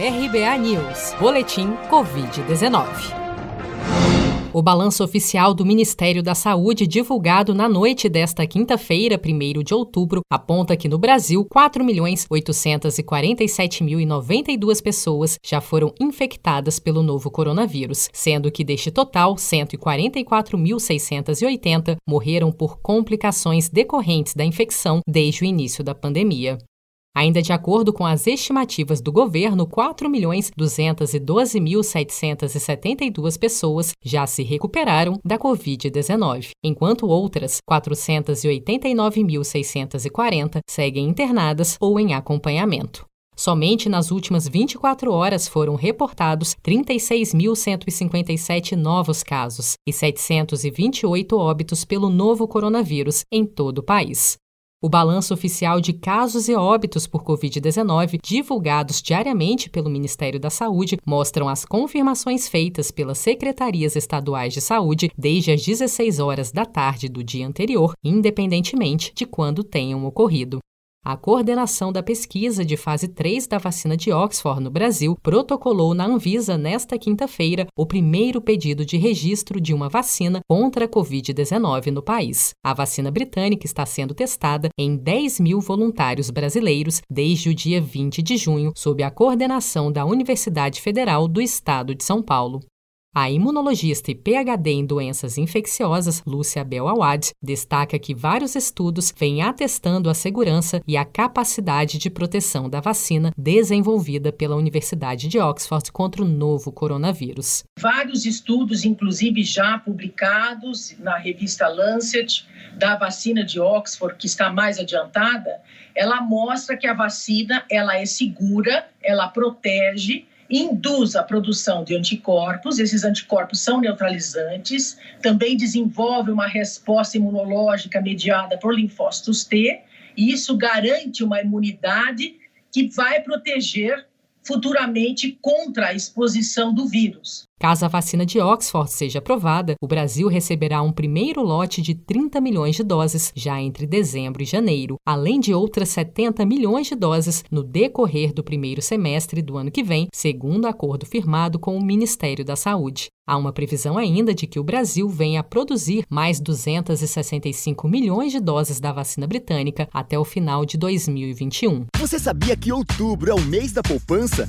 RBA News, Boletim Covid-19. O balanço oficial do Ministério da Saúde, divulgado na noite desta quinta-feira, 1 de outubro, aponta que no Brasil, 4.847.092 pessoas já foram infectadas pelo novo coronavírus, sendo que deste total, 144.680 morreram por complicações decorrentes da infecção desde o início da pandemia. Ainda de acordo com as estimativas do governo, 4.212.772 pessoas já se recuperaram da Covid-19, enquanto outras 489.640 seguem internadas ou em acompanhamento. Somente nas últimas 24 horas foram reportados 36.157 novos casos e 728 óbitos pelo novo coronavírus em todo o país. O balanço oficial de casos e óbitos por Covid-19, divulgados diariamente pelo Ministério da Saúde, mostram as confirmações feitas pelas secretarias estaduais de saúde desde as 16 horas da tarde do dia anterior, independentemente de quando tenham ocorrido. A coordenação da pesquisa de fase 3 da vacina de Oxford no Brasil protocolou na Anvisa nesta quinta-feira o primeiro pedido de registro de uma vacina contra a Covid-19 no país. A vacina britânica está sendo testada em 10 mil voluntários brasileiros desde o dia 20 de junho, sob a coordenação da Universidade Federal do Estado de São Paulo. A imunologista e PhD em doenças infecciosas, Lúcia Bel Awad, destaca que vários estudos vêm atestando a segurança e a capacidade de proteção da vacina desenvolvida pela Universidade de Oxford contra o novo coronavírus. Vários estudos, inclusive já publicados na revista Lancet, da vacina de Oxford, que está mais adiantada, ela mostra que a vacina ela é segura, ela protege induz a produção de anticorpos, esses anticorpos são neutralizantes, também desenvolve uma resposta imunológica mediada por linfócitos T, e isso garante uma imunidade que vai proteger futuramente contra a exposição do vírus. Caso a vacina de Oxford seja aprovada, o Brasil receberá um primeiro lote de 30 milhões de doses já entre dezembro e janeiro, além de outras 70 milhões de doses no decorrer do primeiro semestre do ano que vem, segundo acordo firmado com o Ministério da Saúde. Há uma previsão ainda de que o Brasil venha a produzir mais 265 milhões de doses da vacina britânica até o final de 2021. Você sabia que outubro é o mês da poupança?